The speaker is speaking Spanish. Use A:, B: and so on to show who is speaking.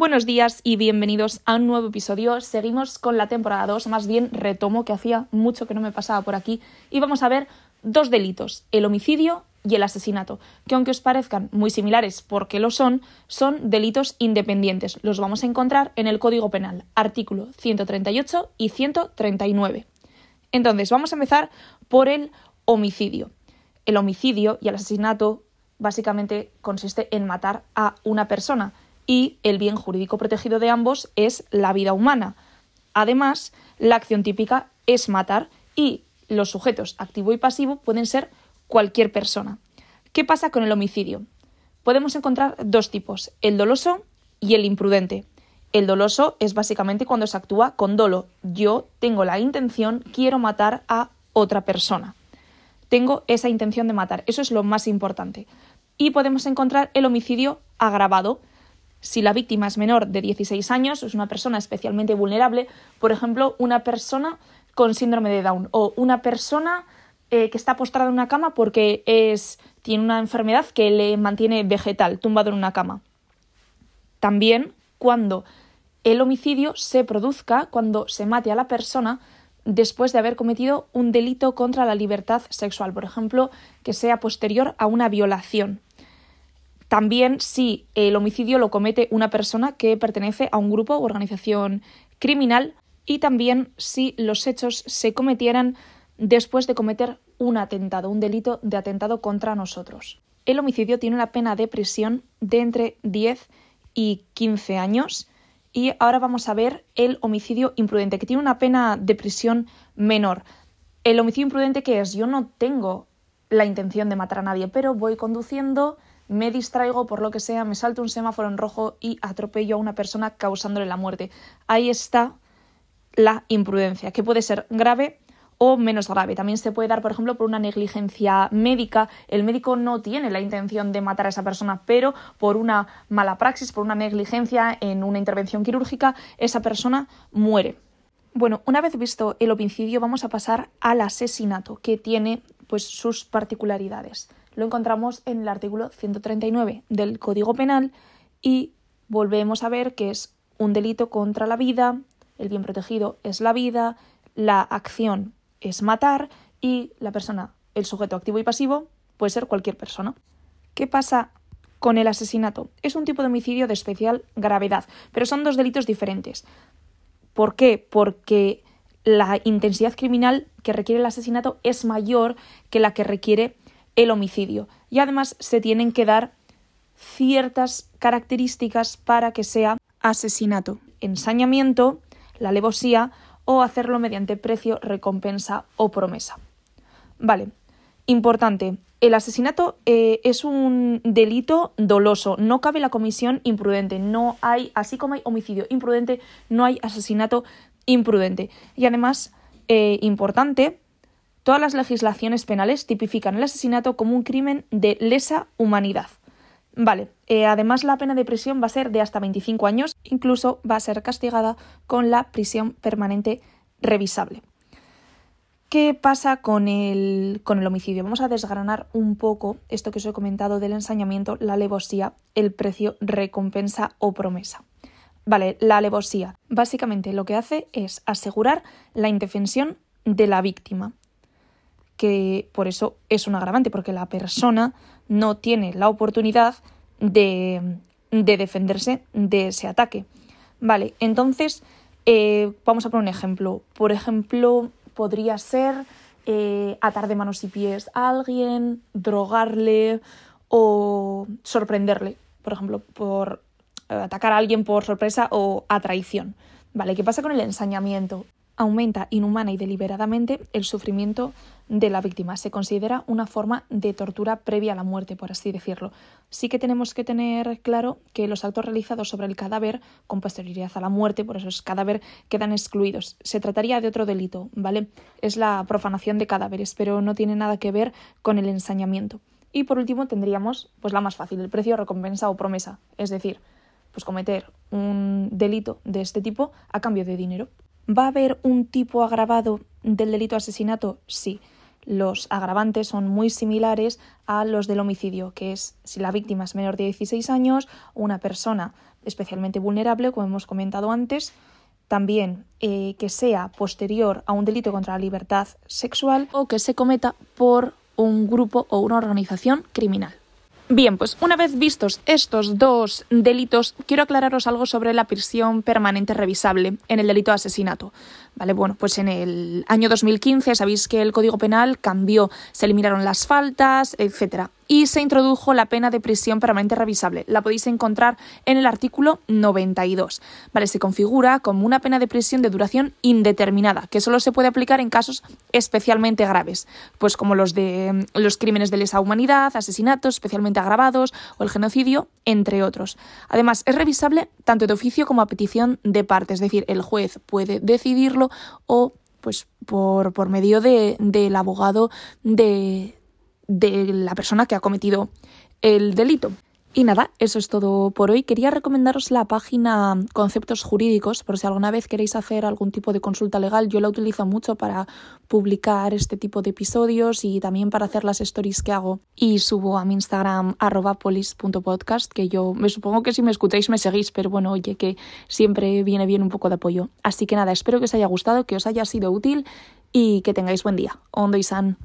A: Buenos días y bienvenidos a un nuevo episodio. Seguimos con la temporada 2, más bien retomo que hacía mucho que no me pasaba por aquí y vamos a ver dos delitos, el homicidio y el asesinato, que aunque os parezcan muy similares porque lo son, son delitos independientes. Los vamos a encontrar en el Código Penal, artículo 138 y 139. Entonces, vamos a empezar por el homicidio. El homicidio y el asesinato básicamente consiste en matar a una persona y el bien jurídico protegido de ambos es la vida humana. Además, la acción típica es matar y los sujetos activo y pasivo pueden ser cualquier persona. ¿Qué pasa con el homicidio? Podemos encontrar dos tipos, el doloso y el imprudente. El doloso es básicamente cuando se actúa con dolo. Yo tengo la intención, quiero matar a otra persona. Tengo esa intención de matar. Eso es lo más importante. Y podemos encontrar el homicidio agravado, si la víctima es menor de 16 años, es una persona especialmente vulnerable, por ejemplo, una persona con síndrome de Down o una persona eh, que está postrada en una cama porque es, tiene una enfermedad que le mantiene vegetal, tumbado en una cama. También cuando el homicidio se produzca, cuando se mate a la persona después de haber cometido un delito contra la libertad sexual, por ejemplo, que sea posterior a una violación. También si el homicidio lo comete una persona que pertenece a un grupo o organización criminal y también si los hechos se cometieran después de cometer un atentado, un delito de atentado contra nosotros. El homicidio tiene una pena de prisión de entre 10 y 15 años y ahora vamos a ver el homicidio imprudente, que tiene una pena de prisión menor. El homicidio imprudente que es, yo no tengo la intención de matar a nadie, pero voy conduciendo me distraigo por lo que sea, me salto un semáforo en rojo y atropello a una persona causándole la muerte. Ahí está la imprudencia, que puede ser grave o menos grave. También se puede dar, por ejemplo, por una negligencia médica. El médico no tiene la intención de matar a esa persona, pero por una mala praxis, por una negligencia en una intervención quirúrgica, esa persona muere. Bueno, una vez visto el homicidio, vamos a pasar al asesinato, que tiene pues sus particularidades lo encontramos en el artículo 139 del Código Penal y volvemos a ver que es un delito contra la vida, el bien protegido es la vida, la acción es matar y la persona, el sujeto activo y pasivo, puede ser cualquier persona. ¿Qué pasa con el asesinato? Es un tipo de homicidio de especial gravedad, pero son dos delitos diferentes. ¿Por qué? Porque la intensidad criminal que requiere el asesinato es mayor que la que requiere el homicidio. Y además se tienen que dar ciertas características para que sea asesinato, ensañamiento, la alevosía o hacerlo mediante precio, recompensa o promesa. Vale, importante. El asesinato eh, es un delito doloso, no cabe la comisión imprudente, no hay, así como hay homicidio imprudente, no hay asesinato imprudente. Y además, eh, importante, Todas las legislaciones penales tipifican el asesinato como un crimen de lesa humanidad. Vale, eh, además la pena de prisión va a ser de hasta 25 años, incluso va a ser castigada con la prisión permanente revisable. ¿Qué pasa con el, con el homicidio? Vamos a desgranar un poco esto que os he comentado del ensañamiento, la alevosía, el precio, recompensa o promesa. Vale, la alevosía básicamente lo que hace es asegurar la indefensión de la víctima que por eso es un agravante, porque la persona no tiene la oportunidad de, defenderse de ese ataque. Vale, entonces eh, vamos a poner un ejemplo. Por ejemplo, podría ser eh, atar de manos y pies a alguien, drogarle o sorprenderle, por ejemplo, por atacar a alguien por sorpresa o a traición. Vale, ¿qué pasa con el ensañamiento? aumenta inhumana y deliberadamente el sufrimiento de la víctima. Se considera una forma de tortura previa a la muerte, por así decirlo. Sí que tenemos que tener claro que los actos realizados sobre el cadáver con posterioridad a la muerte, por eso es cadáver, quedan excluidos. Se trataría de otro delito, ¿vale? Es la profanación de cadáveres, pero no tiene nada que ver con el ensañamiento. Y por último tendríamos pues la más fácil, el precio, recompensa o promesa, es decir, pues cometer un delito de este tipo a cambio de dinero. ¿Va a haber un tipo agravado del delito de asesinato? Sí. Los agravantes son muy similares a los del homicidio, que es si la víctima es menor de 16 años, una persona especialmente vulnerable, como hemos comentado antes, también eh, que sea posterior a un delito contra la libertad sexual o que se cometa por un grupo o una organización criminal. Bien, pues una vez vistos estos dos delitos, quiero aclararos algo sobre la prisión permanente revisable en el delito de asesinato. Vale, bueno, pues en el año 2015 sabéis que el Código Penal cambió, se eliminaron las faltas, etcétera y se introdujo la pena de prisión permanente revisable. La podéis encontrar en el artículo 92. Vale, se configura como una pena de prisión de duración indeterminada, que solo se puede aplicar en casos especialmente graves, pues como los de mm, los crímenes de lesa humanidad, asesinatos especialmente agravados o el genocidio, entre otros. Además, es revisable tanto de oficio como a petición de parte, es decir, el juez puede decidirlo o pues por, por medio de, del abogado de, de la persona que ha cometido el delito. Y nada, eso es todo por hoy. Quería recomendaros la página Conceptos Jurídicos, por si alguna vez queréis hacer algún tipo de consulta legal. Yo la utilizo mucho para publicar este tipo de episodios y también para hacer las stories que hago. Y subo a mi Instagram polis.podcast, que yo me supongo que si me escucháis me seguís, pero bueno, oye, que siempre viene bien un poco de apoyo. Así que nada, espero que os haya gustado, que os haya sido útil y que tengáis buen día. Ondo y san.